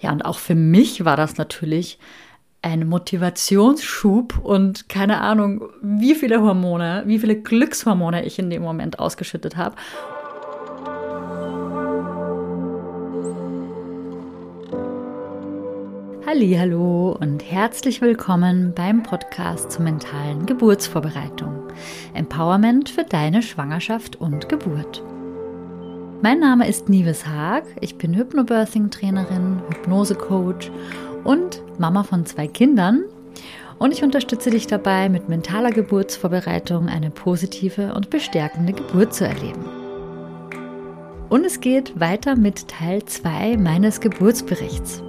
Ja, und auch für mich war das natürlich ein Motivationsschub und keine Ahnung, wie viele Hormone, wie viele Glückshormone ich in dem Moment ausgeschüttet habe. Hallo und herzlich willkommen beim Podcast zur mentalen Geburtsvorbereitung. Empowerment für deine Schwangerschaft und Geburt. Mein Name ist Nives Haag, ich bin Hypnobirthing-Trainerin, Hypnose-Coach und Mama von zwei Kindern. Und ich unterstütze dich dabei, mit mentaler Geburtsvorbereitung eine positive und bestärkende Geburt zu erleben. Und es geht weiter mit Teil 2 meines Geburtsberichts.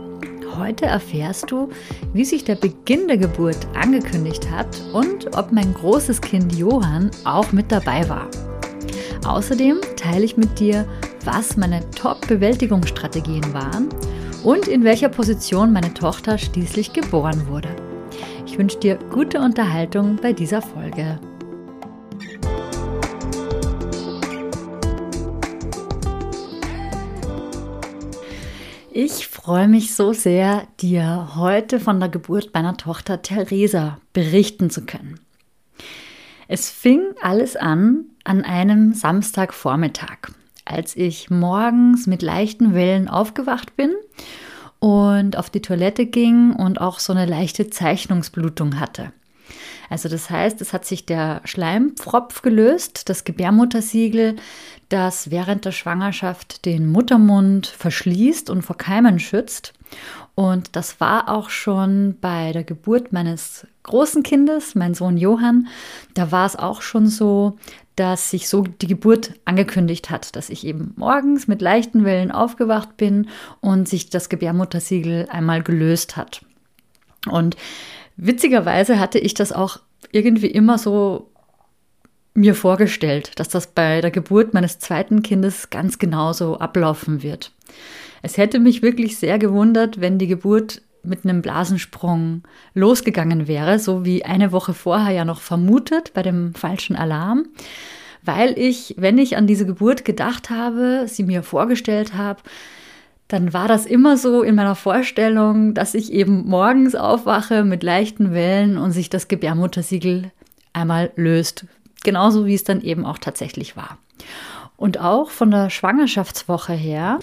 Heute erfährst du, wie sich der Beginn der Geburt angekündigt hat und ob mein großes Kind Johann auch mit dabei war. Außerdem teile ich mit dir, was meine Top-Bewältigungsstrategien waren und in welcher Position meine Tochter schließlich geboren wurde. Ich wünsche dir gute Unterhaltung bei dieser Folge. Ich freue mich so sehr, dir heute von der Geburt meiner Tochter Theresa berichten zu können. Es fing alles an an einem Samstagvormittag als ich morgens mit leichten Wellen aufgewacht bin und auf die Toilette ging und auch so eine leichte Zeichnungsblutung hatte. Also das heißt, es hat sich der Schleimpfropf gelöst, das Gebärmuttersiegel, das während der Schwangerschaft den Muttermund verschließt und vor Keimen schützt. Und das war auch schon bei der Geburt meines großen Kindes, mein Sohn Johann. Da war es auch schon so, dass sich so die Geburt angekündigt hat, dass ich eben morgens mit leichten Wellen aufgewacht bin und sich das Gebärmuttersiegel einmal gelöst hat. Und witzigerweise hatte ich das auch irgendwie immer so mir vorgestellt, dass das bei der Geburt meines zweiten Kindes ganz genauso ablaufen wird. Es hätte mich wirklich sehr gewundert, wenn die Geburt mit einem Blasensprung losgegangen wäre, so wie eine Woche vorher ja noch vermutet bei dem falschen Alarm, weil ich, wenn ich an diese Geburt gedacht habe, sie mir vorgestellt habe, dann war das immer so in meiner Vorstellung, dass ich eben morgens aufwache mit leichten Wellen und sich das Gebärmuttersiegel einmal löst. Genauso wie es dann eben auch tatsächlich war. Und auch von der Schwangerschaftswoche her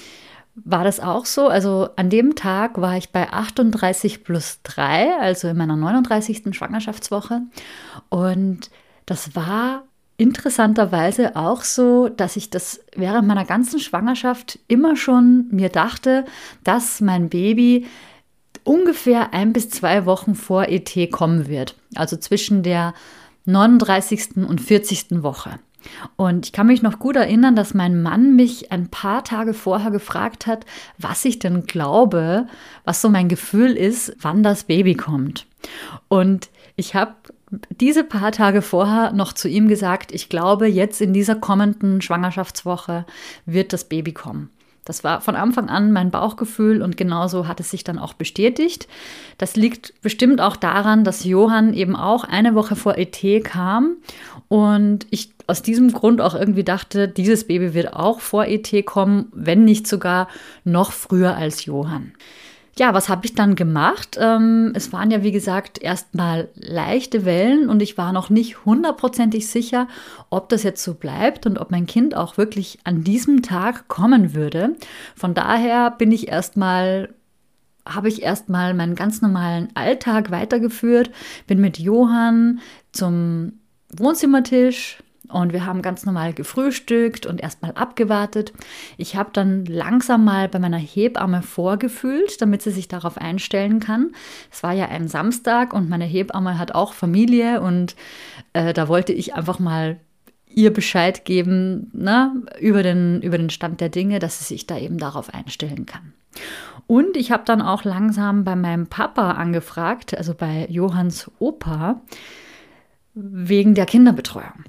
war das auch so. Also an dem Tag war ich bei 38 plus 3, also in meiner 39. Schwangerschaftswoche. Und das war interessanterweise auch so, dass ich das während meiner ganzen Schwangerschaft immer schon mir dachte, dass mein Baby ungefähr ein bis zwei Wochen vor ET kommen wird. Also zwischen der 39. und 40. Woche. Und ich kann mich noch gut erinnern, dass mein Mann mich ein paar Tage vorher gefragt hat, was ich denn glaube, was so mein Gefühl ist, wann das Baby kommt. Und ich habe diese paar Tage vorher noch zu ihm gesagt, ich glaube, jetzt in dieser kommenden Schwangerschaftswoche wird das Baby kommen. Das war von Anfang an mein Bauchgefühl und genauso hat es sich dann auch bestätigt. Das liegt bestimmt auch daran, dass Johann eben auch eine Woche vor ET kam und ich aus diesem Grund auch irgendwie dachte, dieses Baby wird auch vor ET kommen, wenn nicht sogar noch früher als Johann. Ja, was habe ich dann gemacht? Ähm, es waren ja, wie gesagt, erstmal leichte Wellen und ich war noch nicht hundertprozentig sicher, ob das jetzt so bleibt und ob mein Kind auch wirklich an diesem Tag kommen würde. Von daher bin ich erstmal habe ich erstmal meinen ganz normalen Alltag weitergeführt, bin mit Johann zum Wohnzimmertisch, und wir haben ganz normal gefrühstückt und erstmal abgewartet. Ich habe dann langsam mal bei meiner Hebamme vorgefühlt, damit sie sich darauf einstellen kann. Es war ja ein Samstag und meine Hebamme hat auch Familie und äh, da wollte ich einfach mal ihr Bescheid geben na, ne, über, den, über den Stand der Dinge, dass sie sich da eben darauf einstellen kann. Und ich habe dann auch langsam bei meinem Papa angefragt, also bei Johanns Opa, wegen der Kinderbetreuung.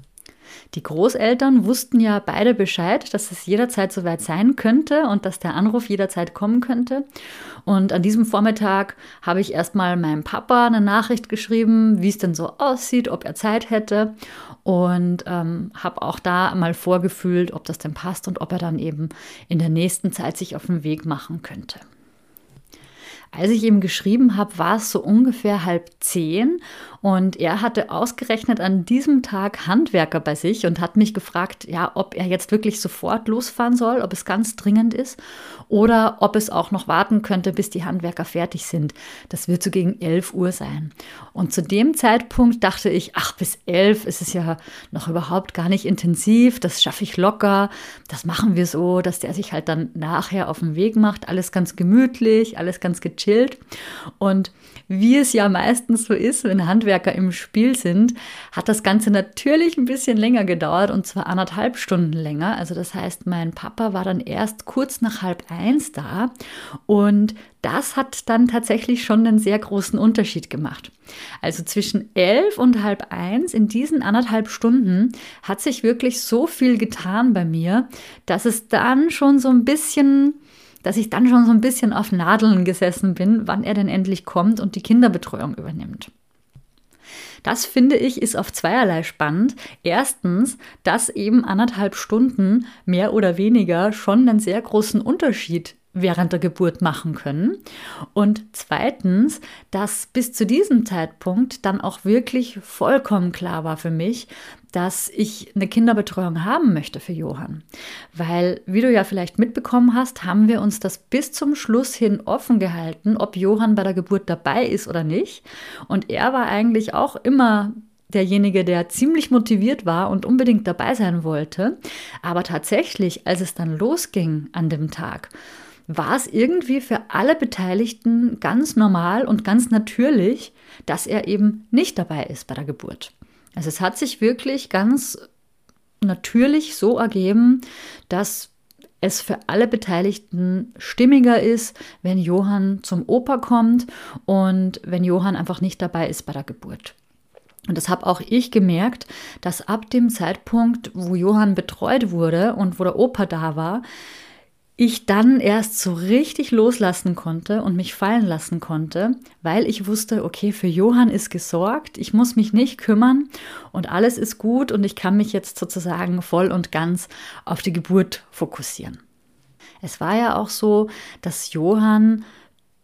Die Großeltern wussten ja beide Bescheid, dass es jederzeit soweit sein könnte und dass der Anruf jederzeit kommen könnte. Und an diesem Vormittag habe ich erstmal meinem Papa eine Nachricht geschrieben, wie es denn so aussieht, ob er Zeit hätte. Und ähm, habe auch da mal vorgefühlt, ob das denn passt und ob er dann eben in der nächsten Zeit sich auf den Weg machen könnte. Als ich ihm geschrieben habe, war es so ungefähr halb zehn und er hatte ausgerechnet an diesem Tag Handwerker bei sich und hat mich gefragt, ja, ob er jetzt wirklich sofort losfahren soll, ob es ganz dringend ist oder ob es auch noch warten könnte, bis die Handwerker fertig sind. Das wird so gegen 11 Uhr sein. Und zu dem Zeitpunkt dachte ich, ach, bis 11 ist es ja noch überhaupt gar nicht intensiv, das schaffe ich locker, das machen wir so, dass der sich halt dann nachher auf den Weg macht, alles ganz gemütlich, alles ganz gechillt. Und wie es ja meistens so ist, wenn Handwerker im Spiel sind, hat das Ganze natürlich ein bisschen länger gedauert und zwar anderthalb Stunden länger. Also das heißt, mein Papa war dann erst kurz nach halb eins da und das hat dann tatsächlich schon einen sehr großen Unterschied gemacht. Also zwischen elf und halb eins in diesen anderthalb Stunden hat sich wirklich so viel getan bei mir, dass es dann schon so ein bisschen dass ich dann schon so ein bisschen auf Nadeln gesessen bin, wann er denn endlich kommt und die Kinderbetreuung übernimmt. Das finde ich ist auf zweierlei spannend. Erstens, dass eben anderthalb Stunden mehr oder weniger schon einen sehr großen Unterschied während der Geburt machen können. Und zweitens, dass bis zu diesem Zeitpunkt dann auch wirklich vollkommen klar war für mich, dass ich eine Kinderbetreuung haben möchte für Johann. Weil, wie du ja vielleicht mitbekommen hast, haben wir uns das bis zum Schluss hin offen gehalten, ob Johann bei der Geburt dabei ist oder nicht. Und er war eigentlich auch immer derjenige, der ziemlich motiviert war und unbedingt dabei sein wollte. Aber tatsächlich, als es dann losging an dem Tag, war es irgendwie für alle Beteiligten ganz normal und ganz natürlich, dass er eben nicht dabei ist bei der Geburt. Also es hat sich wirklich ganz natürlich so ergeben, dass es für alle Beteiligten stimmiger ist, wenn Johann zum Opa kommt und wenn Johann einfach nicht dabei ist bei der Geburt. Und das habe auch ich gemerkt, dass ab dem Zeitpunkt, wo Johann betreut wurde und wo der Opa da war, ich dann erst so richtig loslassen konnte und mich fallen lassen konnte, weil ich wusste, okay, für Johann ist gesorgt, ich muss mich nicht kümmern und alles ist gut und ich kann mich jetzt sozusagen voll und ganz auf die Geburt fokussieren. Es war ja auch so, dass Johann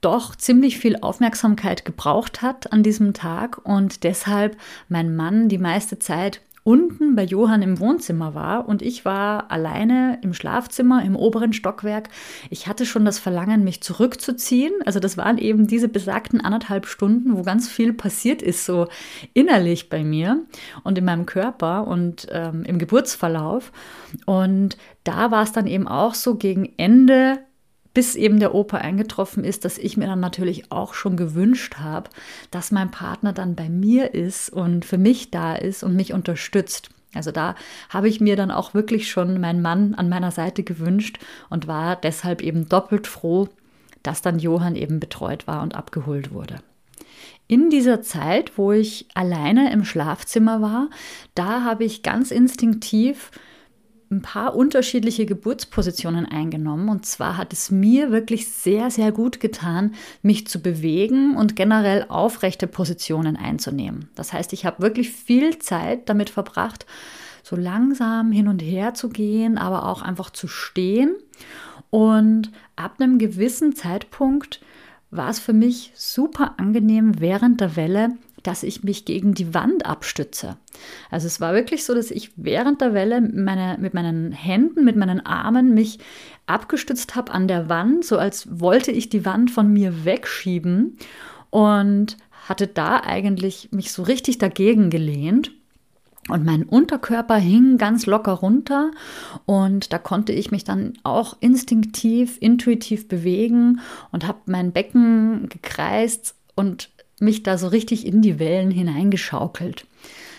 doch ziemlich viel Aufmerksamkeit gebraucht hat an diesem Tag und deshalb mein Mann die meiste Zeit unten bei Johann im Wohnzimmer war und ich war alleine im Schlafzimmer im oberen Stockwerk. Ich hatte schon das Verlangen, mich zurückzuziehen. Also das waren eben diese besagten anderthalb Stunden, wo ganz viel passiert ist, so innerlich bei mir und in meinem Körper und ähm, im Geburtsverlauf. Und da war es dann eben auch so gegen Ende bis eben der Opa eingetroffen ist, dass ich mir dann natürlich auch schon gewünscht habe, dass mein Partner dann bei mir ist und für mich da ist und mich unterstützt. Also da habe ich mir dann auch wirklich schon meinen Mann an meiner Seite gewünscht und war deshalb eben doppelt froh, dass dann Johann eben betreut war und abgeholt wurde. In dieser Zeit, wo ich alleine im Schlafzimmer war, da habe ich ganz instinktiv ein paar unterschiedliche Geburtspositionen eingenommen. Und zwar hat es mir wirklich sehr, sehr gut getan, mich zu bewegen und generell aufrechte Positionen einzunehmen. Das heißt, ich habe wirklich viel Zeit damit verbracht, so langsam hin und her zu gehen, aber auch einfach zu stehen. Und ab einem gewissen Zeitpunkt war es für mich super angenehm, während der Welle dass ich mich gegen die Wand abstütze. Also es war wirklich so, dass ich während der Welle meine, mit meinen Händen, mit meinen Armen mich abgestützt habe an der Wand, so als wollte ich die Wand von mir wegschieben und hatte da eigentlich mich so richtig dagegen gelehnt. Und mein Unterkörper hing ganz locker runter und da konnte ich mich dann auch instinktiv, intuitiv bewegen und habe mein Becken gekreist und mich da so richtig in die Wellen hineingeschaukelt.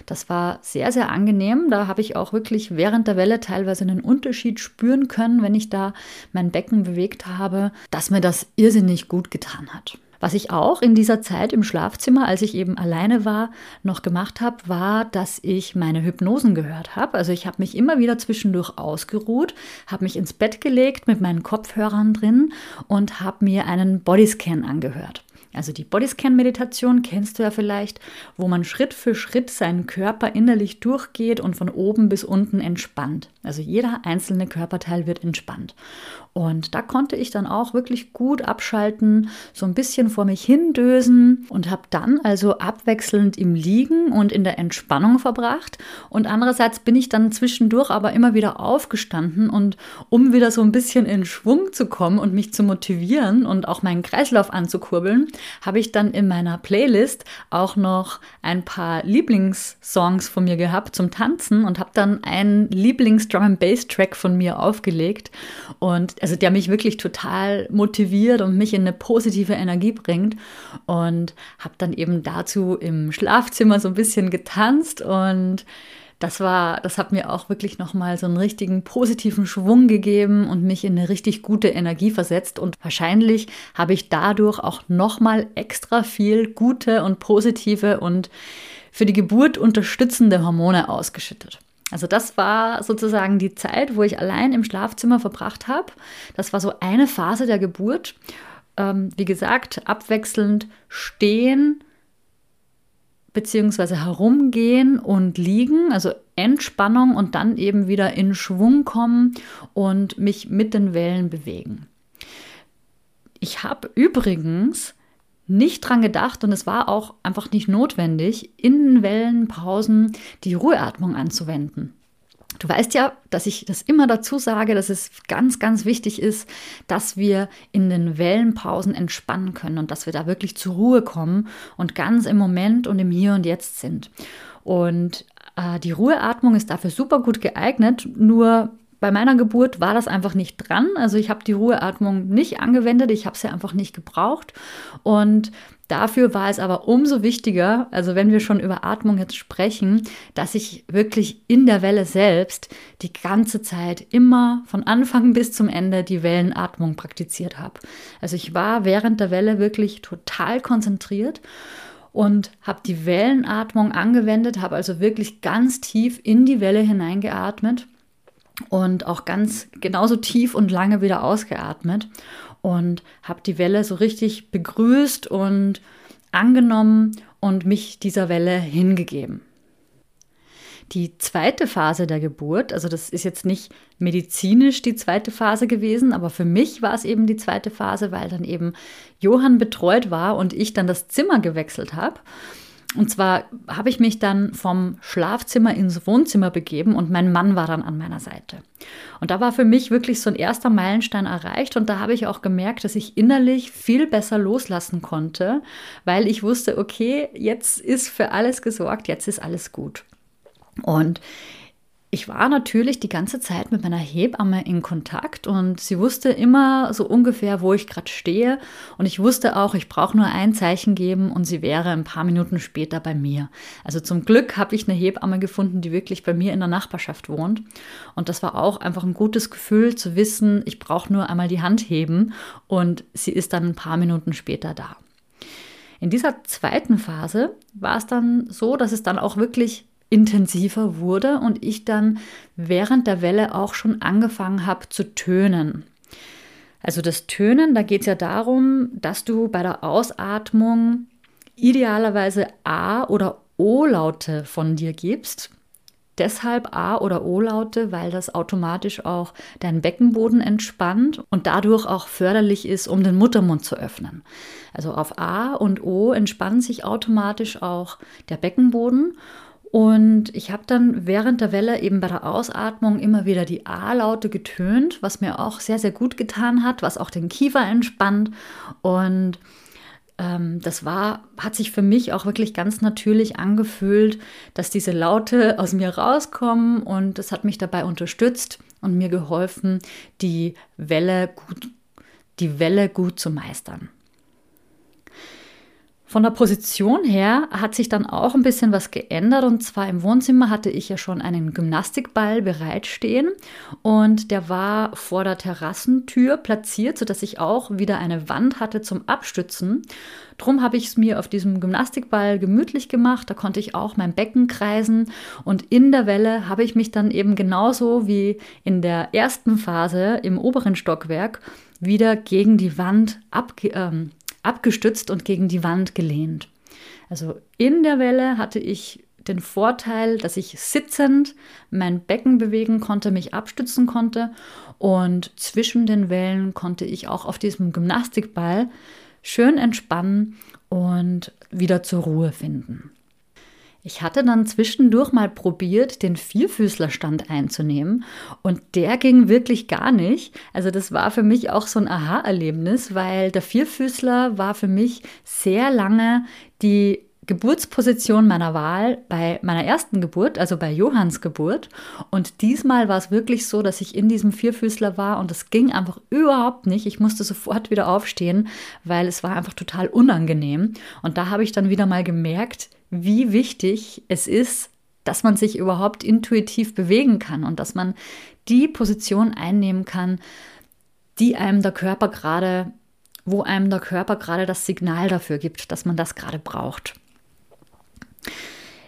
Das war sehr, sehr angenehm. Da habe ich auch wirklich während der Welle teilweise einen Unterschied spüren können, wenn ich da mein Becken bewegt habe, dass mir das irrsinnig gut getan hat. Was ich auch in dieser Zeit im Schlafzimmer, als ich eben alleine war, noch gemacht habe, war, dass ich meine Hypnosen gehört habe. Also ich habe mich immer wieder zwischendurch ausgeruht, habe mich ins Bett gelegt mit meinen Kopfhörern drin und habe mir einen Bodyscan angehört. Also die Bodyscan-Meditation kennst du ja vielleicht, wo man Schritt für Schritt seinen Körper innerlich durchgeht und von oben bis unten entspannt. Also jeder einzelne Körperteil wird entspannt. Und da konnte ich dann auch wirklich gut abschalten, so ein bisschen vor mich hindösen und habe dann also abwechselnd im Liegen und in der Entspannung verbracht. Und andererseits bin ich dann zwischendurch aber immer wieder aufgestanden und um wieder so ein bisschen in Schwung zu kommen und mich zu motivieren und auch meinen Kreislauf anzukurbeln, habe ich dann in meiner Playlist auch noch ein paar Lieblingssongs von mir gehabt zum Tanzen und habe dann einen Lieblings-Drum and Bass Track von mir aufgelegt und also der mich wirklich total motiviert und mich in eine positive Energie bringt und habe dann eben dazu im Schlafzimmer so ein bisschen getanzt und das war, das hat mir auch wirklich nochmal so einen richtigen positiven Schwung gegeben und mich in eine richtig gute Energie versetzt. Und wahrscheinlich habe ich dadurch auch nochmal extra viel gute und positive und für die Geburt unterstützende Hormone ausgeschüttet. Also das war sozusagen die Zeit, wo ich allein im Schlafzimmer verbracht habe. Das war so eine Phase der Geburt. Ähm, wie gesagt, abwechselnd stehen beziehungsweise herumgehen und liegen, also Entspannung und dann eben wieder in Schwung kommen und mich mit den Wellen bewegen. Ich habe übrigens nicht dran gedacht und es war auch einfach nicht notwendig, in den Wellenpausen die Ruheatmung anzuwenden. Du weißt ja, dass ich das immer dazu sage, dass es ganz, ganz wichtig ist, dass wir in den Wellenpausen entspannen können und dass wir da wirklich zur Ruhe kommen und ganz im Moment und im Hier und Jetzt sind. Und äh, die Ruheatmung ist dafür super gut geeignet, nur bei meiner Geburt war das einfach nicht dran. Also ich habe die Ruheatmung nicht angewendet, ich habe sie einfach nicht gebraucht. Und dafür war es aber umso wichtiger, also wenn wir schon über Atmung jetzt sprechen, dass ich wirklich in der Welle selbst die ganze Zeit immer von Anfang bis zum Ende die Wellenatmung praktiziert habe. Also ich war während der Welle wirklich total konzentriert und habe die Wellenatmung angewendet, habe also wirklich ganz tief in die Welle hineingeatmet und auch ganz genauso tief und lange wieder ausgeatmet und habe die Welle so richtig begrüßt und angenommen und mich dieser Welle hingegeben. Die zweite Phase der Geburt, also das ist jetzt nicht medizinisch die zweite Phase gewesen, aber für mich war es eben die zweite Phase, weil dann eben Johann betreut war und ich dann das Zimmer gewechselt habe. Und zwar habe ich mich dann vom Schlafzimmer ins Wohnzimmer begeben und mein Mann war dann an meiner Seite. Und da war für mich wirklich so ein erster Meilenstein erreicht und da habe ich auch gemerkt, dass ich innerlich viel besser loslassen konnte, weil ich wusste, okay, jetzt ist für alles gesorgt, jetzt ist alles gut. Und ich war natürlich die ganze Zeit mit meiner Hebamme in Kontakt und sie wusste immer so ungefähr, wo ich gerade stehe. Und ich wusste auch, ich brauche nur ein Zeichen geben und sie wäre ein paar Minuten später bei mir. Also zum Glück habe ich eine Hebamme gefunden, die wirklich bei mir in der Nachbarschaft wohnt. Und das war auch einfach ein gutes Gefühl zu wissen, ich brauche nur einmal die Hand heben und sie ist dann ein paar Minuten später da. In dieser zweiten Phase war es dann so, dass es dann auch wirklich intensiver wurde und ich dann während der Welle auch schon angefangen habe zu tönen. Also das Tönen, da geht es ja darum, dass du bei der Ausatmung idealerweise A oder O-Laute von dir gibst. Deshalb A oder O-Laute, weil das automatisch auch deinen Beckenboden entspannt und dadurch auch förderlich ist, um den Muttermund zu öffnen. Also auf A und O entspannt sich automatisch auch der Beckenboden und ich habe dann während der Welle eben bei der Ausatmung immer wieder die A-Laute getönt, was mir auch sehr, sehr gut getan hat, was auch den Kiefer entspannt. Und ähm, das war, hat sich für mich auch wirklich ganz natürlich angefühlt, dass diese Laute aus mir rauskommen und das hat mich dabei unterstützt und mir geholfen, die Welle gut, die Welle gut zu meistern. Von der Position her hat sich dann auch ein bisschen was geändert. Und zwar im Wohnzimmer hatte ich ja schon einen Gymnastikball bereitstehen. Und der war vor der Terrassentür platziert, sodass ich auch wieder eine Wand hatte zum Abstützen. Drum habe ich es mir auf diesem Gymnastikball gemütlich gemacht, da konnte ich auch mein Becken kreisen. Und in der Welle habe ich mich dann eben genauso wie in der ersten Phase im oberen Stockwerk wieder gegen die Wand abge ähm, abgestützt und gegen die Wand gelehnt. Also in der Welle hatte ich den Vorteil, dass ich sitzend mein Becken bewegen konnte, mich abstützen konnte und zwischen den Wellen konnte ich auch auf diesem Gymnastikball schön entspannen und wieder zur Ruhe finden. Ich hatte dann zwischendurch mal probiert, den Vierfüßlerstand einzunehmen und der ging wirklich gar nicht. Also das war für mich auch so ein Aha-Erlebnis, weil der Vierfüßler war für mich sehr lange die Geburtsposition meiner Wahl bei meiner ersten Geburt, also bei Johanns Geburt. Und diesmal war es wirklich so, dass ich in diesem Vierfüßler war und es ging einfach überhaupt nicht. Ich musste sofort wieder aufstehen, weil es war einfach total unangenehm. Und da habe ich dann wieder mal gemerkt, wie wichtig es ist, dass man sich überhaupt intuitiv bewegen kann und dass man die Position einnehmen kann, die einem der Körper gerade, wo einem der Körper gerade das Signal dafür gibt, dass man das gerade braucht.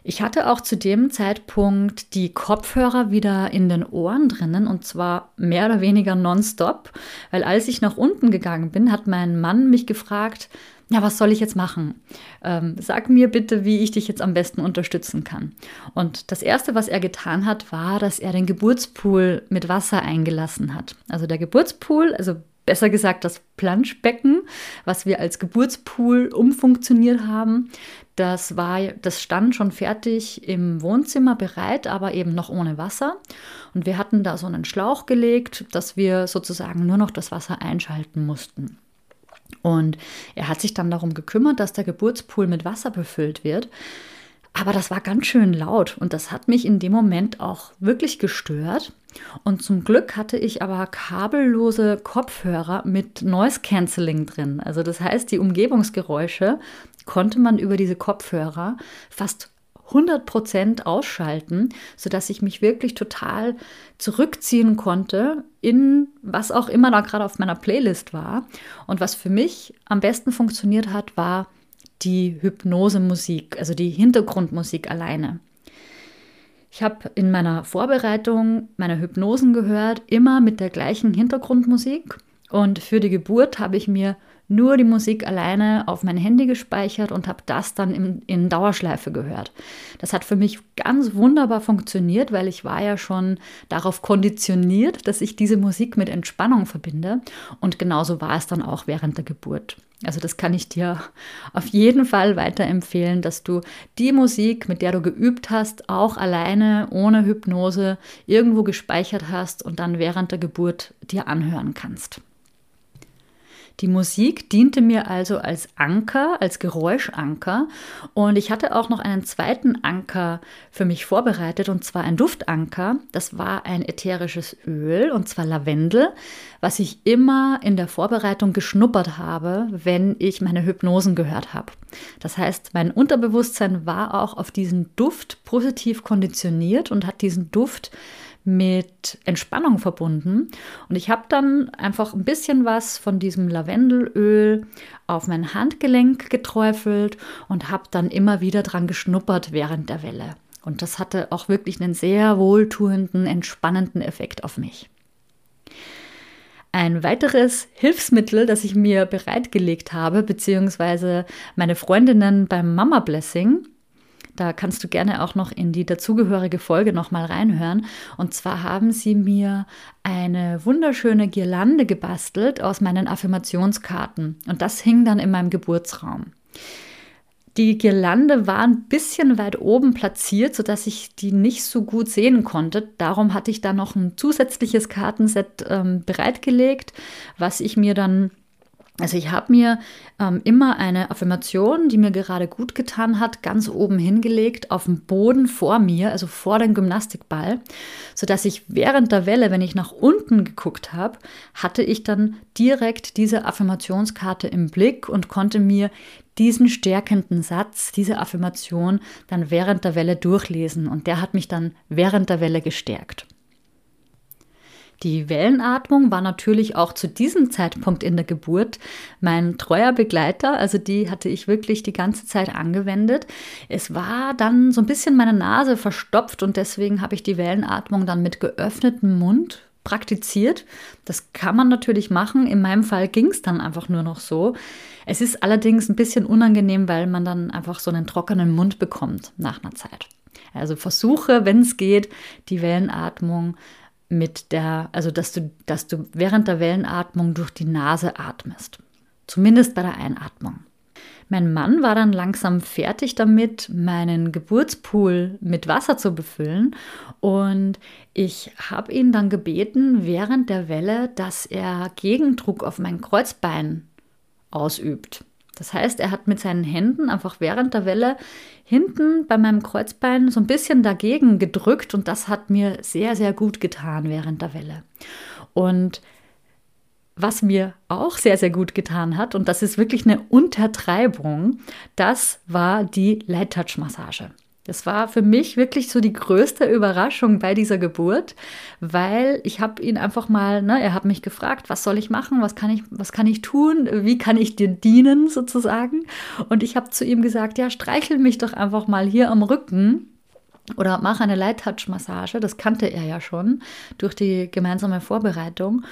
Ich hatte auch zu dem Zeitpunkt die Kopfhörer wieder in den Ohren drinnen und zwar mehr oder weniger nonstop, weil als ich nach unten gegangen bin, hat mein Mann mich gefragt, ja, was soll ich jetzt machen? Ähm, sag mir bitte, wie ich dich jetzt am besten unterstützen kann. Und das Erste, was er getan hat, war, dass er den Geburtspool mit Wasser eingelassen hat. Also der Geburtspool, also besser gesagt das Planschbecken, was wir als Geburtspool umfunktioniert haben, das war, das stand schon fertig im Wohnzimmer bereit, aber eben noch ohne Wasser. Und wir hatten da so einen Schlauch gelegt, dass wir sozusagen nur noch das Wasser einschalten mussten. Und er hat sich dann darum gekümmert, dass der Geburtspool mit Wasser befüllt wird. Aber das war ganz schön laut und das hat mich in dem Moment auch wirklich gestört. Und zum Glück hatte ich aber kabellose Kopfhörer mit Noise Cancelling drin. Also das heißt, die Umgebungsgeräusche konnte man über diese Kopfhörer fast 100% ausschalten, sodass ich mich wirklich total zurückziehen konnte in was auch immer da gerade auf meiner Playlist war. Und was für mich am besten funktioniert hat, war die Hypnosemusik, also die Hintergrundmusik alleine. Ich habe in meiner Vorbereitung meine Hypnosen gehört, immer mit der gleichen Hintergrundmusik. Und für die Geburt habe ich mir nur die Musik alleine auf mein Handy gespeichert und habe das dann in, in Dauerschleife gehört. Das hat für mich ganz wunderbar funktioniert, weil ich war ja schon darauf konditioniert, dass ich diese Musik mit Entspannung verbinde. Und genauso war es dann auch während der Geburt. Also das kann ich dir auf jeden Fall weiterempfehlen, dass du die Musik, mit der du geübt hast, auch alleine, ohne Hypnose, irgendwo gespeichert hast und dann während der Geburt dir anhören kannst. Die Musik diente mir also als Anker, als Geräuschanker. Und ich hatte auch noch einen zweiten Anker für mich vorbereitet, und zwar ein Duftanker. Das war ein ätherisches Öl, und zwar Lavendel, was ich immer in der Vorbereitung geschnuppert habe, wenn ich meine Hypnosen gehört habe. Das heißt, mein Unterbewusstsein war auch auf diesen Duft positiv konditioniert und hat diesen Duft mit Entspannung verbunden. Und ich habe dann einfach ein bisschen was von diesem Lavendelöl auf mein Handgelenk geträufelt und habe dann immer wieder dran geschnuppert während der Welle. Und das hatte auch wirklich einen sehr wohltuenden, entspannenden Effekt auf mich. Ein weiteres Hilfsmittel, das ich mir bereitgelegt habe, beziehungsweise meine Freundinnen beim Mama Blessing, da kannst du gerne auch noch in die dazugehörige Folge nochmal reinhören. Und zwar haben sie mir eine wunderschöne Girlande gebastelt aus meinen Affirmationskarten. Und das hing dann in meinem Geburtsraum. Die Girlande war ein bisschen weit oben platziert, sodass ich die nicht so gut sehen konnte. Darum hatte ich da noch ein zusätzliches Kartenset ähm, bereitgelegt, was ich mir dann also ich habe mir ähm, immer eine Affirmation, die mir gerade gut getan hat, ganz oben hingelegt, auf dem Boden vor mir, also vor dem Gymnastikball, sodass ich während der Welle, wenn ich nach unten geguckt habe, hatte ich dann direkt diese Affirmationskarte im Blick und konnte mir diesen stärkenden Satz, diese Affirmation dann während der Welle durchlesen. Und der hat mich dann während der Welle gestärkt. Die Wellenatmung war natürlich auch zu diesem Zeitpunkt in der Geburt mein treuer Begleiter. Also die hatte ich wirklich die ganze Zeit angewendet. Es war dann so ein bisschen meine Nase verstopft und deswegen habe ich die Wellenatmung dann mit geöffnetem Mund praktiziert. Das kann man natürlich machen. In meinem Fall ging es dann einfach nur noch so. Es ist allerdings ein bisschen unangenehm, weil man dann einfach so einen trockenen Mund bekommt nach einer Zeit. Also versuche, wenn es geht, die Wellenatmung mit der, also dass du, dass du während der Wellenatmung durch die Nase atmest. Zumindest bei der Einatmung. Mein Mann war dann langsam fertig damit, meinen Geburtspool mit Wasser zu befüllen. Und ich habe ihn dann gebeten, während der Welle, dass er Gegendruck auf mein Kreuzbein ausübt. Das heißt, er hat mit seinen Händen einfach während der Welle hinten bei meinem Kreuzbein so ein bisschen dagegen gedrückt und das hat mir sehr, sehr gut getan während der Welle. Und was mir auch sehr, sehr gut getan hat, und das ist wirklich eine Untertreibung, das war die Light Touch Massage. Das war für mich wirklich so die größte Überraschung bei dieser Geburt, weil ich habe ihn einfach mal, ne, er hat mich gefragt, was soll ich machen, was kann ich, was kann ich tun, wie kann ich dir dienen sozusagen. Und ich habe zu ihm gesagt, ja, streichel mich doch einfach mal hier am Rücken oder mach eine Light Touch Massage. Das kannte er ja schon durch die gemeinsame Vorbereitung.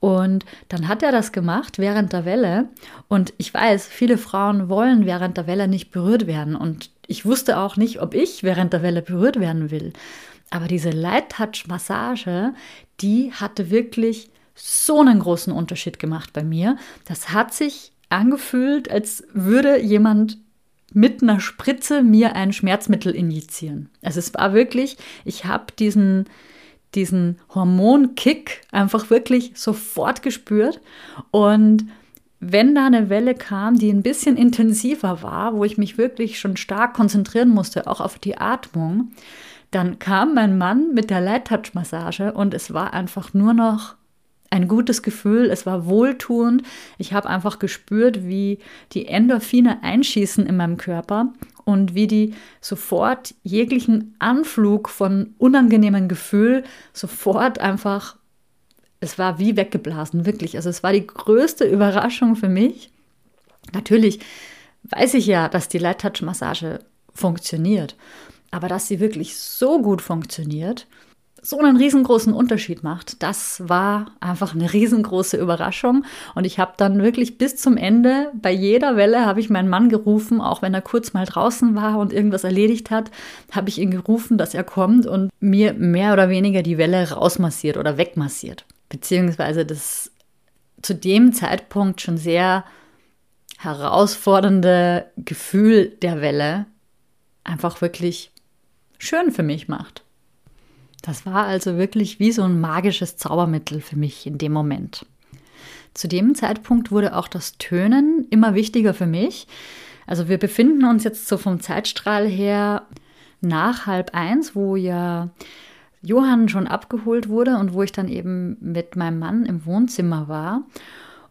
Und dann hat er das gemacht während der Welle. Und ich weiß, viele Frauen wollen während der Welle nicht berührt werden. Und ich wusste auch nicht, ob ich während der Welle berührt werden will. Aber diese Light Touch Massage, die hatte wirklich so einen großen Unterschied gemacht bei mir. Das hat sich angefühlt, als würde jemand mit einer Spritze mir ein Schmerzmittel injizieren. Also es war wirklich, ich habe diesen, diesen Hormonkick einfach wirklich sofort gespürt. Und wenn da eine Welle kam, die ein bisschen intensiver war, wo ich mich wirklich schon stark konzentrieren musste, auch auf die Atmung, dann kam mein Mann mit der Light Touch Massage und es war einfach nur noch ein gutes Gefühl, es war wohltuend. Ich habe einfach gespürt, wie die Endorphine einschießen in meinem Körper und wie die sofort jeglichen Anflug von unangenehmem Gefühl sofort einfach, es war wie weggeblasen, wirklich. Also es war die größte Überraschung für mich. Natürlich weiß ich ja, dass die Light Touch Massage funktioniert, aber dass sie wirklich so gut funktioniert, so einen riesengroßen Unterschied macht, das war einfach eine riesengroße Überraschung. Und ich habe dann wirklich bis zum Ende, bei jeder Welle habe ich meinen Mann gerufen, auch wenn er kurz mal draußen war und irgendwas erledigt hat, habe ich ihn gerufen, dass er kommt und mir mehr oder weniger die Welle rausmassiert oder wegmassiert. Beziehungsweise das zu dem Zeitpunkt schon sehr herausfordernde Gefühl der Welle einfach wirklich schön für mich macht. Das war also wirklich wie so ein magisches Zaubermittel für mich in dem Moment. Zu dem Zeitpunkt wurde auch das Tönen immer wichtiger für mich. Also wir befinden uns jetzt so vom Zeitstrahl her nach halb eins, wo ja Johann schon abgeholt wurde und wo ich dann eben mit meinem Mann im Wohnzimmer war.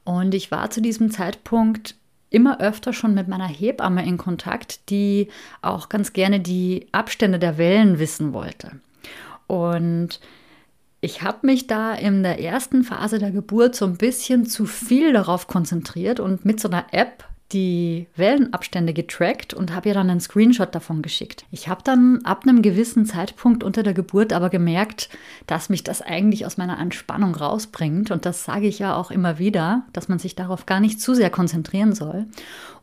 Und ich war zu diesem Zeitpunkt immer öfter schon mit meiner Hebamme in Kontakt, die auch ganz gerne die Abstände der Wellen wissen wollte. Und ich habe mich da in der ersten Phase der Geburt so ein bisschen zu viel darauf konzentriert und mit so einer App die Wellenabstände getrackt und habe ihr dann einen Screenshot davon geschickt. Ich habe dann ab einem gewissen Zeitpunkt unter der Geburt aber gemerkt, dass mich das eigentlich aus meiner Anspannung rausbringt. Und das sage ich ja auch immer wieder, dass man sich darauf gar nicht zu sehr konzentrieren soll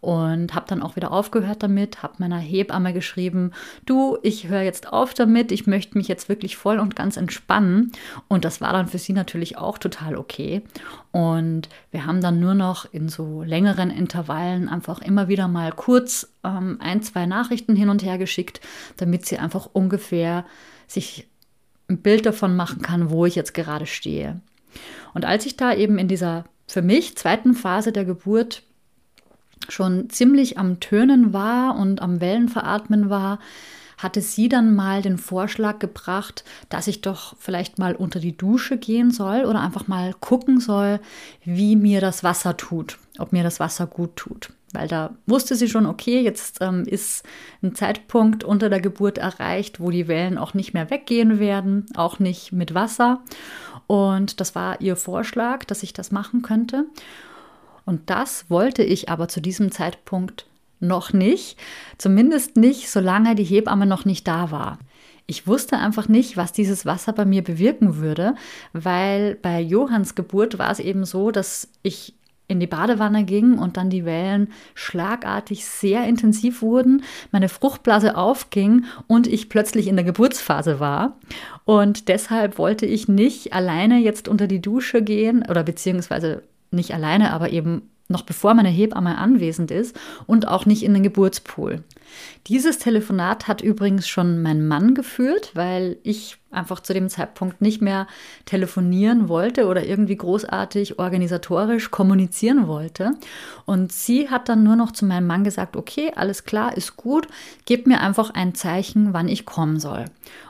und habe dann auch wieder aufgehört damit, habe meiner Hebamme geschrieben, du, ich höre jetzt auf damit, ich möchte mich jetzt wirklich voll und ganz entspannen und das war dann für sie natürlich auch total okay und wir haben dann nur noch in so längeren Intervallen einfach immer wieder mal kurz ähm, ein, zwei Nachrichten hin und her geschickt, damit sie einfach ungefähr sich ein Bild davon machen kann, wo ich jetzt gerade stehe. Und als ich da eben in dieser für mich zweiten Phase der Geburt schon ziemlich am Tönen war und am Wellenveratmen war, hatte sie dann mal den Vorschlag gebracht, dass ich doch vielleicht mal unter die Dusche gehen soll oder einfach mal gucken soll, wie mir das Wasser tut, ob mir das Wasser gut tut. Weil da wusste sie schon, okay, jetzt ähm, ist ein Zeitpunkt unter der Geburt erreicht, wo die Wellen auch nicht mehr weggehen werden, auch nicht mit Wasser. Und das war ihr Vorschlag, dass ich das machen könnte. Und das wollte ich aber zu diesem Zeitpunkt noch nicht, zumindest nicht, solange die Hebamme noch nicht da war. Ich wusste einfach nicht, was dieses Wasser bei mir bewirken würde, weil bei Johanns Geburt war es eben so, dass ich in die Badewanne ging und dann die Wellen schlagartig sehr intensiv wurden, meine Fruchtblase aufging und ich plötzlich in der Geburtsphase war. Und deshalb wollte ich nicht alleine jetzt unter die Dusche gehen oder beziehungsweise nicht alleine, aber eben noch bevor meine Hebamme anwesend ist und auch nicht in den Geburtspool. Dieses Telefonat hat übrigens schon mein Mann geführt, weil ich einfach zu dem Zeitpunkt nicht mehr telefonieren wollte oder irgendwie großartig organisatorisch kommunizieren wollte. Und sie hat dann nur noch zu meinem Mann gesagt, okay, alles klar, ist gut, gib mir einfach ein Zeichen, wann ich kommen soll.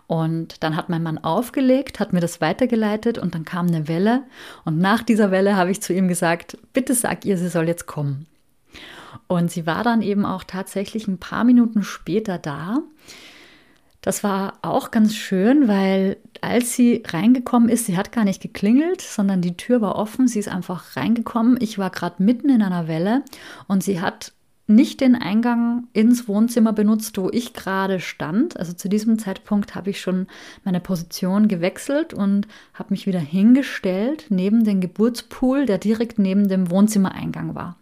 Und dann hat mein Mann aufgelegt, hat mir das weitergeleitet und dann kam eine Welle. Und nach dieser Welle habe ich zu ihm gesagt, bitte sag ihr, sie soll jetzt kommen. Und sie war dann eben auch tatsächlich ein paar Minuten später da. Das war auch ganz schön, weil als sie reingekommen ist, sie hat gar nicht geklingelt, sondern die Tür war offen, sie ist einfach reingekommen. Ich war gerade mitten in einer Welle und sie hat nicht den Eingang ins Wohnzimmer benutzt, wo ich gerade stand. Also zu diesem Zeitpunkt habe ich schon meine Position gewechselt und habe mich wieder hingestellt neben den Geburtspool, der direkt neben dem Wohnzimmereingang war.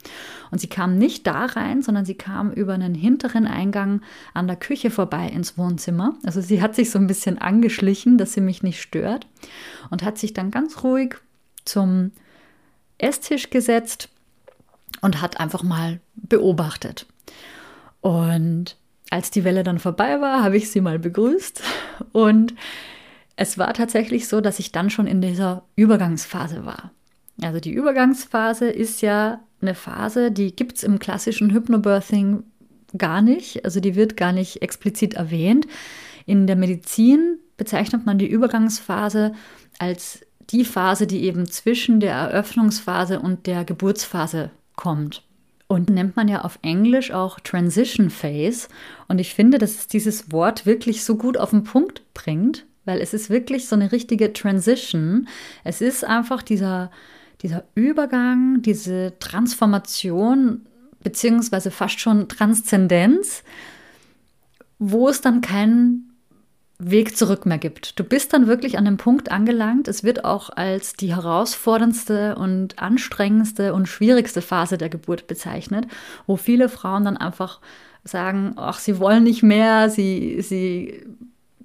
Und sie kam nicht da rein, sondern sie kam über einen hinteren Eingang an der Küche vorbei ins Wohnzimmer. Also sie hat sich so ein bisschen angeschlichen, dass sie mich nicht stört und hat sich dann ganz ruhig zum Esstisch gesetzt und hat einfach mal beobachtet. Und als die Welle dann vorbei war, habe ich sie mal begrüßt und es war tatsächlich so, dass ich dann schon in dieser Übergangsphase war. Also die Übergangsphase ist ja eine Phase, die gibt es im klassischen Hypnobirthing gar nicht. Also die wird gar nicht explizit erwähnt. In der Medizin bezeichnet man die Übergangsphase als die Phase, die eben zwischen der Eröffnungsphase und der Geburtsphase kommt. Und nennt man ja auf Englisch auch Transition Phase. Und ich finde, dass es dieses Wort wirklich so gut auf den Punkt bringt, weil es ist wirklich so eine richtige Transition. Es ist einfach dieser, dieser Übergang, diese Transformation, beziehungsweise fast schon Transzendenz, wo es dann keinen Weg zurück mehr gibt. Du bist dann wirklich an dem Punkt angelangt. Es wird auch als die herausforderndste und anstrengendste und schwierigste Phase der Geburt bezeichnet, wo viele Frauen dann einfach sagen, ach, sie wollen nicht mehr, sie, sie,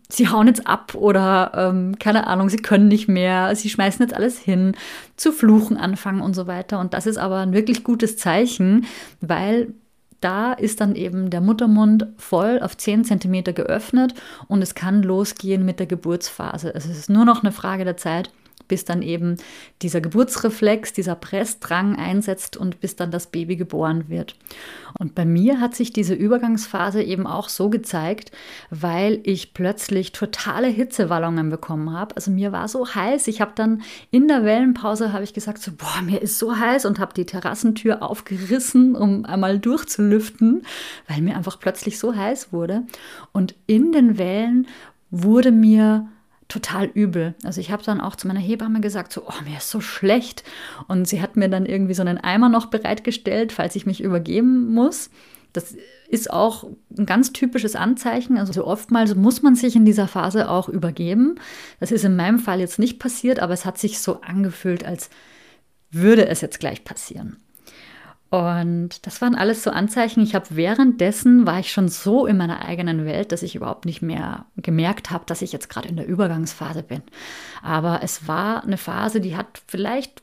sie hauen jetzt ab oder ähm, keine Ahnung, sie können nicht mehr, sie schmeißen jetzt alles hin, zu fluchen anfangen und so weiter. Und das ist aber ein wirklich gutes Zeichen, weil da ist dann eben der Muttermund voll auf 10 cm geöffnet und es kann losgehen mit der Geburtsphase. Es ist nur noch eine Frage der Zeit, bis dann eben dieser Geburtsreflex, dieser Pressdrang einsetzt und bis dann das Baby geboren wird. Und bei mir hat sich diese Übergangsphase eben auch so gezeigt, weil ich plötzlich totale Hitzewallungen bekommen habe. Also mir war so heiß, ich habe dann in der Wellenpause habe ich gesagt so, boah, mir ist so heiß und habe die Terrassentür aufgerissen, um einmal durchzulüften, weil mir einfach plötzlich so heiß wurde und in den Wellen wurde mir total übel. Also ich habe dann auch zu meiner Hebamme gesagt, so, oh, mir ist so schlecht. Und sie hat mir dann irgendwie so einen Eimer noch bereitgestellt, falls ich mich übergeben muss. Das ist auch ein ganz typisches Anzeichen. Also oftmals muss man sich in dieser Phase auch übergeben. Das ist in meinem Fall jetzt nicht passiert, aber es hat sich so angefühlt, als würde es jetzt gleich passieren. Und das waren alles so Anzeichen. Ich habe währenddessen war ich schon so in meiner eigenen Welt, dass ich überhaupt nicht mehr gemerkt habe, dass ich jetzt gerade in der Übergangsphase bin. Aber es war eine Phase, die hat vielleicht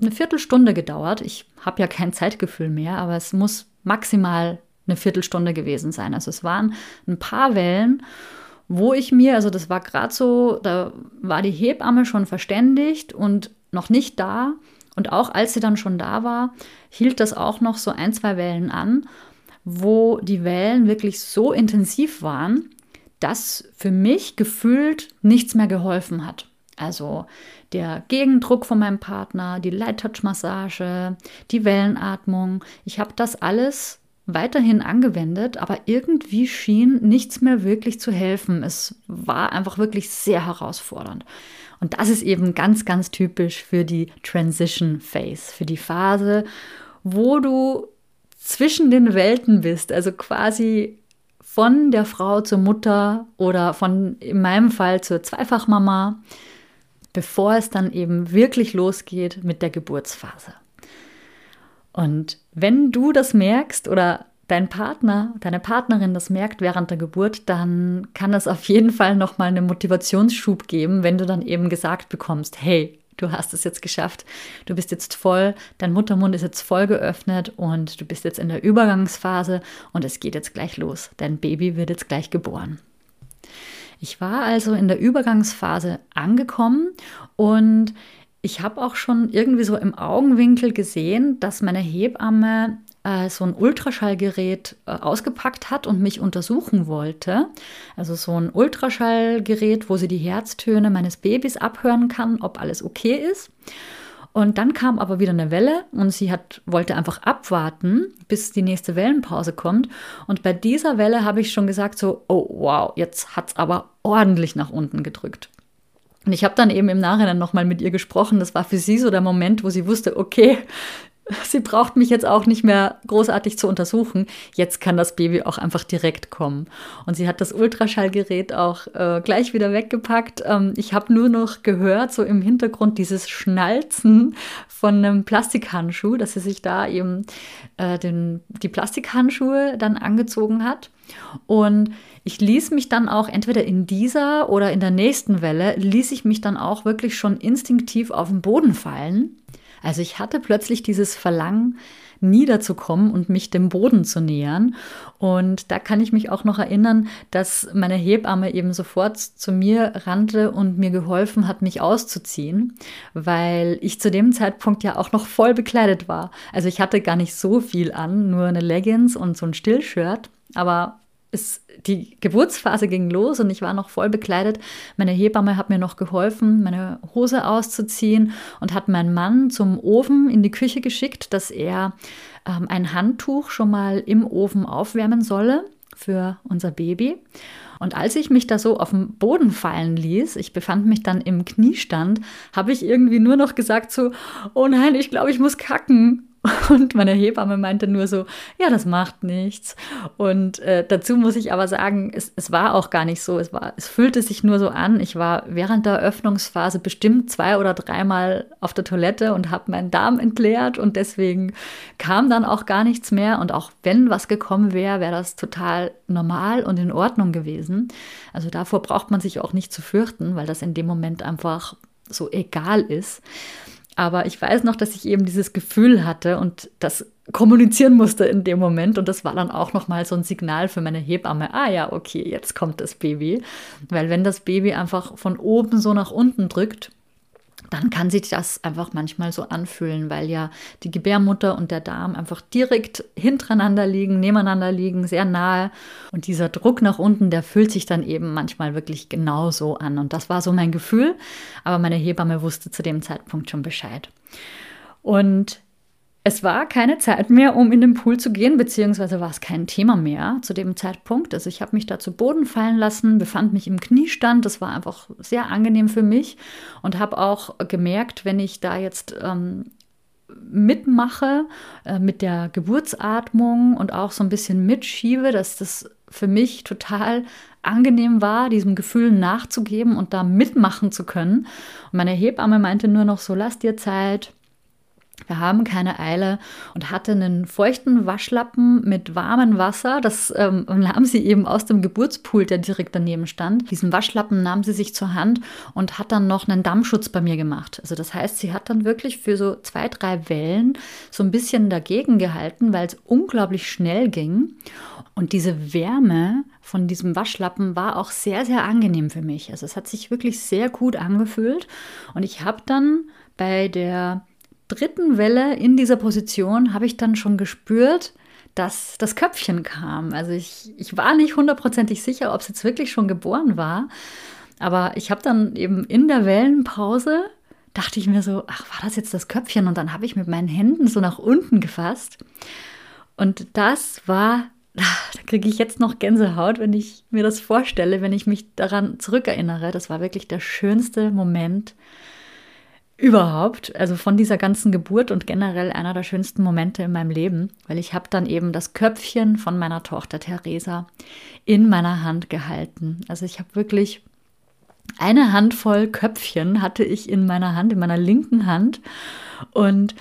eine Viertelstunde gedauert. Ich habe ja kein Zeitgefühl mehr, aber es muss maximal eine Viertelstunde gewesen sein. Also es waren ein paar Wellen, wo ich mir, also das war gerade so, da war die Hebamme schon verständigt und noch nicht da. Und auch als sie dann schon da war, hielt das auch noch so ein, zwei Wellen an, wo die Wellen wirklich so intensiv waren, dass für mich gefühlt nichts mehr geholfen hat. Also der Gegendruck von meinem Partner, die Light Touch Massage, die Wellenatmung. Ich habe das alles weiterhin angewendet, aber irgendwie schien nichts mehr wirklich zu helfen. Es war einfach wirklich sehr herausfordernd. Und das ist eben ganz, ganz typisch für die Transition Phase, für die Phase, wo du zwischen den Welten bist, also quasi von der Frau zur Mutter oder von in meinem Fall zur Zweifachmama, bevor es dann eben wirklich losgeht mit der Geburtsphase. Und wenn du das merkst oder dein Partner, deine Partnerin das merkt während der Geburt, dann kann das auf jeden Fall nochmal einen Motivationsschub geben, wenn du dann eben gesagt bekommst, hey, du hast es jetzt geschafft, du bist jetzt voll, dein Muttermund ist jetzt voll geöffnet und du bist jetzt in der Übergangsphase und es geht jetzt gleich los. Dein Baby wird jetzt gleich geboren. Ich war also in der Übergangsphase angekommen und ich habe auch schon irgendwie so im Augenwinkel gesehen, dass meine Hebamme äh, so ein Ultraschallgerät äh, ausgepackt hat und mich untersuchen wollte. Also so ein Ultraschallgerät, wo sie die Herztöne meines Babys abhören kann, ob alles okay ist. Und dann kam aber wieder eine Welle und sie hat, wollte einfach abwarten, bis die nächste Wellenpause kommt. Und bei dieser Welle habe ich schon gesagt, so, oh wow, jetzt hat es aber ordentlich nach unten gedrückt. Und ich habe dann eben im Nachhinein nochmal mit ihr gesprochen. Das war für sie so der Moment, wo sie wusste, okay, sie braucht mich jetzt auch nicht mehr großartig zu untersuchen. Jetzt kann das Baby auch einfach direkt kommen. Und sie hat das Ultraschallgerät auch äh, gleich wieder weggepackt. Ähm, ich habe nur noch gehört, so im Hintergrund, dieses Schnalzen von einem Plastikhandschuh, dass sie sich da eben äh, den, die Plastikhandschuhe dann angezogen hat. Und ich ließ mich dann auch entweder in dieser oder in der nächsten Welle, ließ ich mich dann auch wirklich schon instinktiv auf den Boden fallen also ich hatte plötzlich dieses Verlangen, niederzukommen und mich dem Boden zu nähern. Und da kann ich mich auch noch erinnern, dass meine Hebamme eben sofort zu mir rannte und mir geholfen hat, mich auszuziehen, weil ich zu dem Zeitpunkt ja auch noch voll bekleidet war. Also ich hatte gar nicht so viel an, nur eine Leggings und so ein Stillshirt. Aber es, die Geburtsphase ging los und ich war noch voll bekleidet. Meine Hebamme hat mir noch geholfen, meine Hose auszuziehen und hat meinen Mann zum Ofen in die Küche geschickt, dass er ähm, ein Handtuch schon mal im Ofen aufwärmen solle für unser Baby. Und als ich mich da so auf den Boden fallen ließ, ich befand mich dann im Kniestand, habe ich irgendwie nur noch gesagt so, oh nein, ich glaube, ich muss kacken. Und meine Hebamme meinte nur so, ja, das macht nichts. Und äh, dazu muss ich aber sagen, es, es war auch gar nicht so. Es, war, es fühlte sich nur so an. Ich war während der Öffnungsphase bestimmt zwei oder dreimal auf der Toilette und habe meinen Darm entleert und deswegen kam dann auch gar nichts mehr. Und auch wenn was gekommen wäre, wäre das total normal und in Ordnung gewesen. Also davor braucht man sich auch nicht zu fürchten, weil das in dem Moment einfach so egal ist. Aber ich weiß noch, dass ich eben dieses Gefühl hatte und das kommunizieren musste in dem Moment. Und das war dann auch nochmal so ein Signal für meine Hebamme. Ah ja, okay, jetzt kommt das Baby. Weil wenn das Baby einfach von oben so nach unten drückt, dann kann sich das einfach manchmal so anfühlen, weil ja die Gebärmutter und der Darm einfach direkt hintereinander liegen, nebeneinander liegen, sehr nahe. Und dieser Druck nach unten, der fühlt sich dann eben manchmal wirklich genauso an. Und das war so mein Gefühl. Aber meine Hebamme wusste zu dem Zeitpunkt schon Bescheid. Und es war keine Zeit mehr, um in den Pool zu gehen, beziehungsweise war es kein Thema mehr zu dem Zeitpunkt. Also ich habe mich da zu Boden fallen lassen, befand mich im Kniestand. Das war einfach sehr angenehm für mich und habe auch gemerkt, wenn ich da jetzt ähm, mitmache äh, mit der Geburtsatmung und auch so ein bisschen mitschiebe, dass das für mich total angenehm war, diesem Gefühl nachzugeben und da mitmachen zu können. Und meine Hebamme meinte nur noch so, lass dir Zeit, wir haben keine Eile und hatte einen feuchten Waschlappen mit warmem Wasser. Das ähm, nahm sie eben aus dem Geburtspool, der direkt daneben stand. Diesen Waschlappen nahm sie sich zur Hand und hat dann noch einen Dammschutz bei mir gemacht. Also das heißt, sie hat dann wirklich für so zwei, drei Wellen so ein bisschen dagegen gehalten, weil es unglaublich schnell ging. Und diese Wärme von diesem Waschlappen war auch sehr, sehr angenehm für mich. Also es hat sich wirklich sehr gut angefühlt. Und ich habe dann bei der dritten Welle in dieser Position habe ich dann schon gespürt, dass das Köpfchen kam. Also ich, ich war nicht hundertprozentig sicher, ob es jetzt wirklich schon geboren war. Aber ich habe dann eben in der Wellenpause, dachte ich mir so, ach, war das jetzt das Köpfchen? Und dann habe ich mit meinen Händen so nach unten gefasst. Und das war, da kriege ich jetzt noch Gänsehaut, wenn ich mir das vorstelle, wenn ich mich daran zurückerinnere. Das war wirklich der schönste Moment überhaupt, also von dieser ganzen Geburt und generell einer der schönsten Momente in meinem Leben, weil ich habe dann eben das Köpfchen von meiner Tochter Theresa in meiner Hand gehalten. Also ich habe wirklich eine Handvoll Köpfchen hatte ich in meiner Hand, in meiner linken Hand und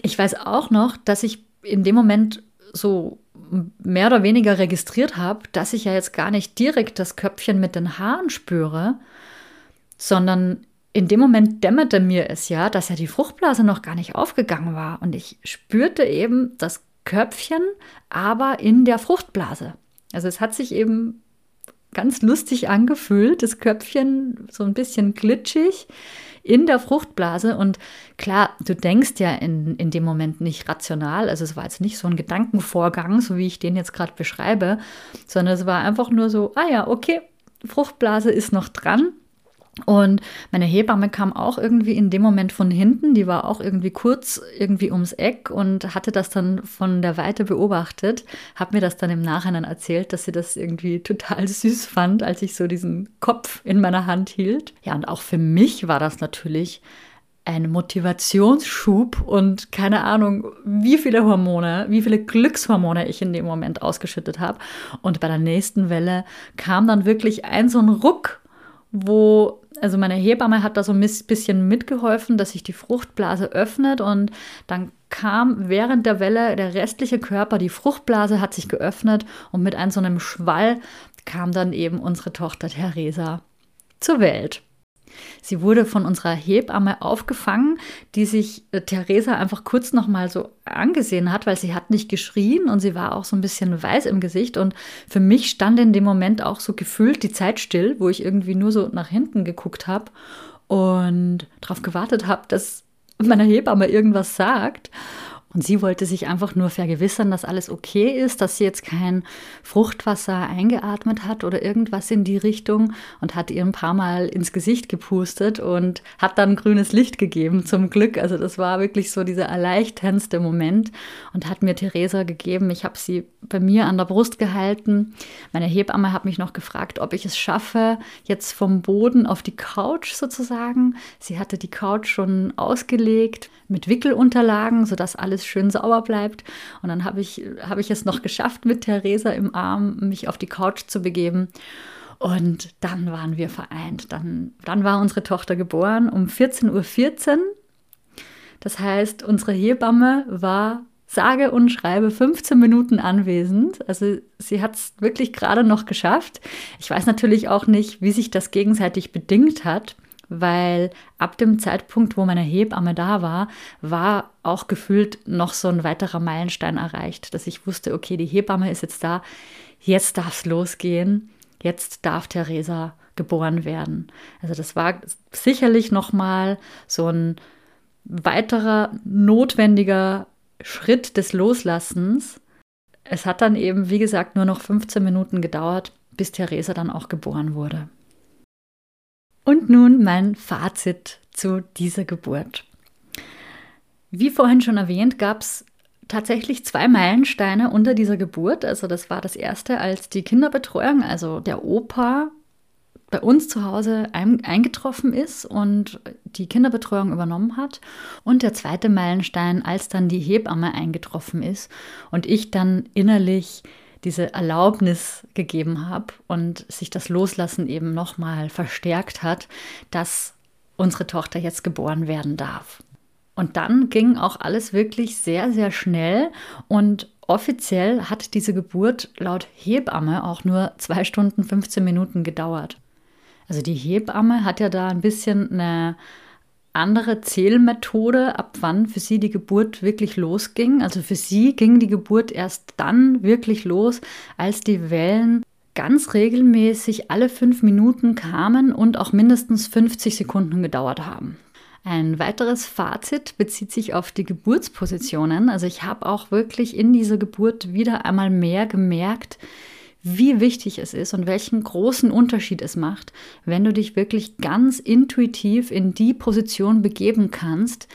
ich weiß auch noch, dass ich in dem Moment so mehr oder weniger registriert habe, dass ich ja jetzt gar nicht direkt das Köpfchen mit den Haaren spüre, sondern in dem Moment dämmerte mir es ja, dass ja die Fruchtblase noch gar nicht aufgegangen war. Und ich spürte eben das Köpfchen, aber in der Fruchtblase. Also es hat sich eben ganz lustig angefühlt, das Köpfchen so ein bisschen glitschig in der Fruchtblase. Und klar, du denkst ja in, in dem Moment nicht rational. Also es war jetzt nicht so ein Gedankenvorgang, so wie ich den jetzt gerade beschreibe, sondern es war einfach nur so, ah ja, okay, Fruchtblase ist noch dran. Und meine Hebamme kam auch irgendwie in dem Moment von hinten, die war auch irgendwie kurz irgendwie ums Eck und hatte das dann von der Weite beobachtet, hat mir das dann im Nachhinein erzählt, dass sie das irgendwie total süß fand, als ich so diesen Kopf in meiner Hand hielt. Ja, und auch für mich war das natürlich ein Motivationsschub und keine Ahnung, wie viele Hormone, wie viele Glückshormone ich in dem Moment ausgeschüttet habe. Und bei der nächsten Welle kam dann wirklich ein so ein Ruck, wo also meine Hebamme hat da so ein bisschen mitgeholfen, dass sich die Fruchtblase öffnet und dann kam während der Welle der restliche Körper, die Fruchtblase hat sich geöffnet und mit einem so einem Schwall kam dann eben unsere Tochter Theresa zur Welt. Sie wurde von unserer Hebamme aufgefangen, die sich äh, Theresa einfach kurz noch mal so angesehen hat, weil sie hat nicht geschrien und sie war auch so ein bisschen weiß im Gesicht und für mich stand in dem Moment auch so gefühlt die Zeit still, wo ich irgendwie nur so nach hinten geguckt habe und darauf gewartet habe, dass meine Hebamme irgendwas sagt. Und sie wollte sich einfach nur vergewissern, dass alles okay ist, dass sie jetzt kein Fruchtwasser eingeatmet hat oder irgendwas in die Richtung und hat ihr ein paar Mal ins Gesicht gepustet und hat dann grünes Licht gegeben, zum Glück. Also das war wirklich so dieser erleichterndste Moment und hat mir Theresa gegeben. Ich habe sie bei mir an der Brust gehalten. Meine Hebamme hat mich noch gefragt, ob ich es schaffe, jetzt vom Boden auf die Couch sozusagen. Sie hatte die Couch schon ausgelegt mit Wickelunterlagen, sodass alles schön sauber bleibt. Und dann habe ich, hab ich es noch geschafft, mit Theresa im Arm mich auf die Couch zu begeben. Und dann waren wir vereint. Dann, dann war unsere Tochter geboren um 14.14 Uhr. 14. Das heißt, unsere Hebamme war sage und schreibe 15 Minuten anwesend. Also sie hat es wirklich gerade noch geschafft. Ich weiß natürlich auch nicht, wie sich das gegenseitig bedingt hat weil ab dem Zeitpunkt, wo meine Hebamme da war, war auch gefühlt noch so ein weiterer Meilenstein erreicht, dass ich wusste, okay, die Hebamme ist jetzt da, jetzt darf es losgehen, jetzt darf Theresa geboren werden. Also das war sicherlich noch mal so ein weiterer notwendiger Schritt des Loslassens. Es hat dann eben, wie gesagt, nur noch 15 Minuten gedauert, bis Theresa dann auch geboren wurde. Und nun mein Fazit zu dieser Geburt. Wie vorhin schon erwähnt, gab es tatsächlich zwei Meilensteine unter dieser Geburt. Also das war das erste, als die Kinderbetreuung, also der Opa, bei uns zu Hause ein, eingetroffen ist und die Kinderbetreuung übernommen hat. Und der zweite Meilenstein, als dann die Hebamme eingetroffen ist und ich dann innerlich diese Erlaubnis gegeben habe und sich das Loslassen eben nochmal verstärkt hat, dass unsere Tochter jetzt geboren werden darf. Und dann ging auch alles wirklich sehr, sehr schnell und offiziell hat diese Geburt laut Hebamme auch nur zwei Stunden 15 Minuten gedauert. Also die Hebamme hat ja da ein bisschen eine andere Zählmethode, ab wann für sie die Geburt wirklich losging. Also für sie ging die Geburt erst dann wirklich los, als die Wellen ganz regelmäßig alle fünf Minuten kamen und auch mindestens 50 Sekunden gedauert haben. Ein weiteres Fazit bezieht sich auf die Geburtspositionen. Also ich habe auch wirklich in dieser Geburt wieder einmal mehr gemerkt, wie wichtig es ist und welchen großen Unterschied es macht, wenn du dich wirklich ganz intuitiv in die Position begeben kannst,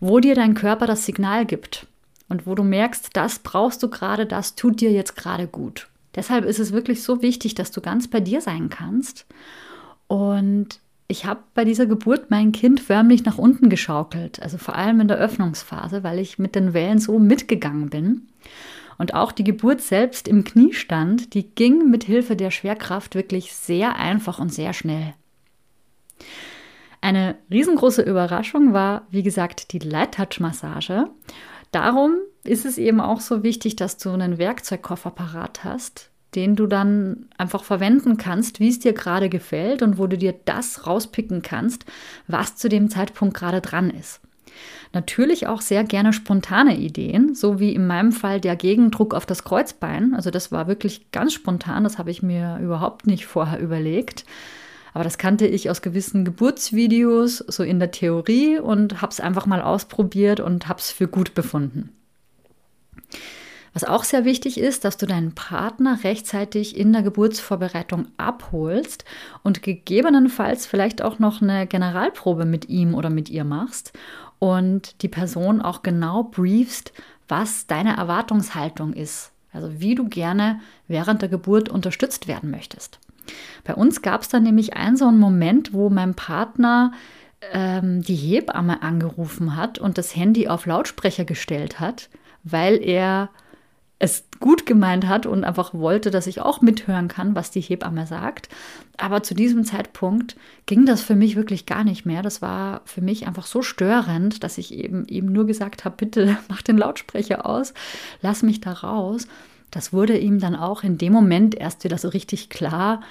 wo dir dein Körper das Signal gibt und wo du merkst, das brauchst du gerade, das tut dir jetzt gerade gut. Deshalb ist es wirklich so wichtig, dass du ganz bei dir sein kannst. Und ich habe bei dieser Geburt mein Kind förmlich nach unten geschaukelt, also vor allem in der Öffnungsphase, weil ich mit den Wellen so mitgegangen bin. Und auch die Geburt selbst im Kniestand, die ging mit Hilfe der Schwerkraft wirklich sehr einfach und sehr schnell. Eine riesengroße Überraschung war, wie gesagt, die Light Touch Massage. Darum ist es eben auch so wichtig, dass du einen Werkzeugkoffer parat hast, den du dann einfach verwenden kannst, wie es dir gerade gefällt und wo du dir das rauspicken kannst, was zu dem Zeitpunkt gerade dran ist. Natürlich auch sehr gerne spontane Ideen, so wie in meinem Fall der Gegendruck auf das Kreuzbein. Also das war wirklich ganz spontan, das habe ich mir überhaupt nicht vorher überlegt. Aber das kannte ich aus gewissen Geburtsvideos, so in der Theorie und habe es einfach mal ausprobiert und habe es für gut befunden. Was auch sehr wichtig ist, dass du deinen Partner rechtzeitig in der Geburtsvorbereitung abholst und gegebenenfalls vielleicht auch noch eine Generalprobe mit ihm oder mit ihr machst und die Person auch genau briefst, was deine Erwartungshaltung ist. Also wie du gerne während der Geburt unterstützt werden möchtest. Bei uns gab es dann nämlich einen so einen Moment, wo mein Partner ähm, die Hebamme angerufen hat und das Handy auf Lautsprecher gestellt hat, weil er es gut gemeint hat und einfach wollte, dass ich auch mithören kann, was die Hebamme sagt. Aber zu diesem Zeitpunkt ging das für mich wirklich gar nicht mehr. Das war für mich einfach so störend, dass ich eben eben nur gesagt habe, bitte mach den Lautsprecher aus, lass mich da raus das wurde ihm dann auch in dem Moment erst wieder so richtig klar,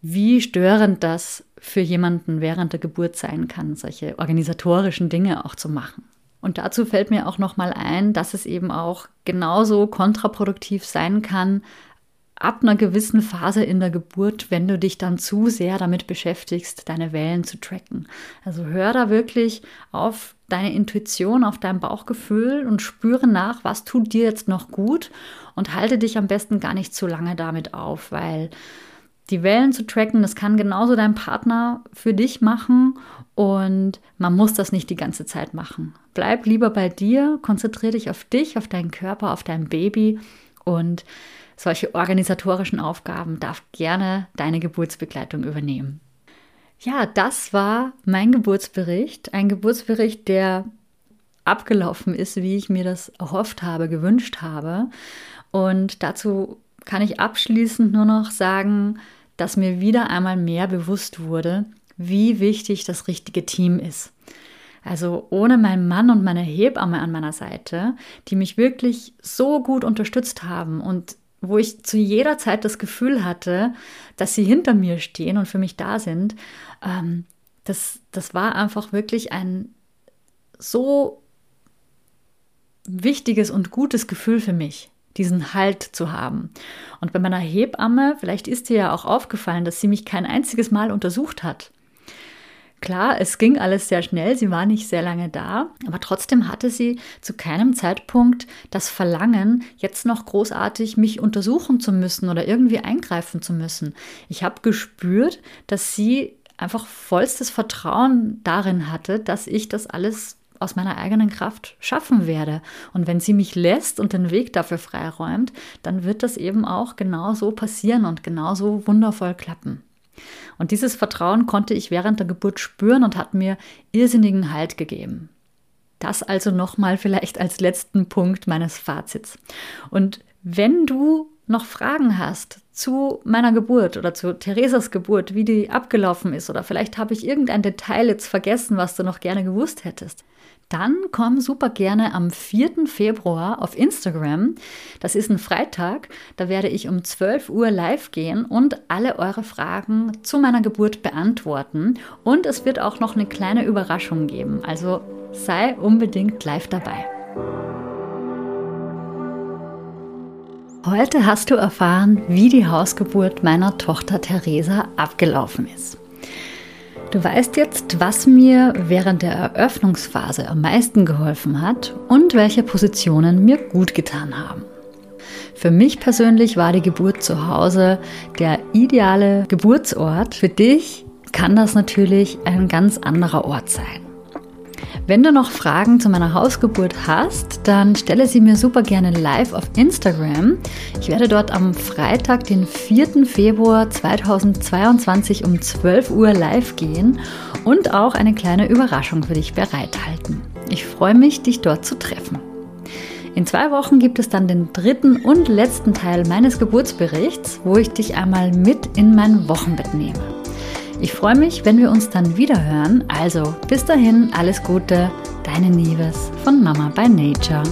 wie störend das für jemanden während der Geburt sein kann, solche organisatorischen Dinge auch zu machen. Und dazu fällt mir auch noch mal ein, dass es eben auch genauso kontraproduktiv sein kann, ab einer gewissen Phase in der Geburt, wenn du dich dann zu sehr damit beschäftigst, deine Wellen zu tracken. Also hör da wirklich auf deine Intuition, auf dein Bauchgefühl und spüre nach, was tut dir jetzt noch gut und halte dich am besten gar nicht zu lange damit auf, weil die Wellen zu tracken, das kann genauso dein Partner für dich machen und man muss das nicht die ganze Zeit machen. Bleib lieber bei dir, konzentriere dich auf dich, auf deinen Körper, auf dein Baby und solche organisatorischen Aufgaben darf gerne deine Geburtsbegleitung übernehmen. Ja, das war mein Geburtsbericht. Ein Geburtsbericht, der abgelaufen ist, wie ich mir das erhofft habe, gewünscht habe. Und dazu kann ich abschließend nur noch sagen, dass mir wieder einmal mehr bewusst wurde, wie wichtig das richtige Team ist. Also ohne meinen Mann und meine Hebamme an meiner Seite, die mich wirklich so gut unterstützt haben und wo ich zu jeder Zeit das Gefühl hatte, dass sie hinter mir stehen und für mich da sind, ähm, das, das war einfach wirklich ein so wichtiges und gutes Gefühl für mich, diesen Halt zu haben. Und bei meiner Hebamme, vielleicht ist dir ja auch aufgefallen, dass sie mich kein einziges Mal untersucht hat. Klar, es ging alles sehr schnell, sie war nicht sehr lange da, aber trotzdem hatte sie zu keinem Zeitpunkt das Verlangen, jetzt noch großartig mich untersuchen zu müssen oder irgendwie eingreifen zu müssen. Ich habe gespürt, dass sie einfach vollstes Vertrauen darin hatte, dass ich das alles aus meiner eigenen Kraft schaffen werde. Und wenn sie mich lässt und den Weg dafür freiräumt, dann wird das eben auch genau so passieren und genauso wundervoll klappen. Und dieses Vertrauen konnte ich während der Geburt spüren und hat mir irrsinnigen Halt gegeben. Das also nochmal vielleicht als letzten Punkt meines Fazits. Und wenn du noch Fragen hast zu meiner Geburt oder zu Theresas Geburt, wie die abgelaufen ist, oder vielleicht habe ich irgendein Detail jetzt vergessen, was du noch gerne gewusst hättest, dann komm super gerne am 4. Februar auf Instagram. Das ist ein Freitag. Da werde ich um 12 Uhr live gehen und alle eure Fragen zu meiner Geburt beantworten. Und es wird auch noch eine kleine Überraschung geben. Also sei unbedingt live dabei. Heute hast du erfahren, wie die Hausgeburt meiner Tochter Theresa abgelaufen ist. Du weißt jetzt, was mir während der Eröffnungsphase am meisten geholfen hat und welche Positionen mir gut getan haben. Für mich persönlich war die Geburt zu Hause der ideale Geburtsort. Für dich kann das natürlich ein ganz anderer Ort sein. Wenn du noch Fragen zu meiner Hausgeburt hast, dann stelle sie mir super gerne live auf Instagram. Ich werde dort am Freitag, den 4. Februar 2022 um 12 Uhr live gehen und auch eine kleine Überraschung für dich bereithalten. Ich freue mich, dich dort zu treffen. In zwei Wochen gibt es dann den dritten und letzten Teil meines Geburtsberichts, wo ich dich einmal mit in mein Wochenbett nehme. Ich freue mich, wenn wir uns dann wieder hören. Also bis dahin, alles Gute, deine Nieves von Mama by Nature.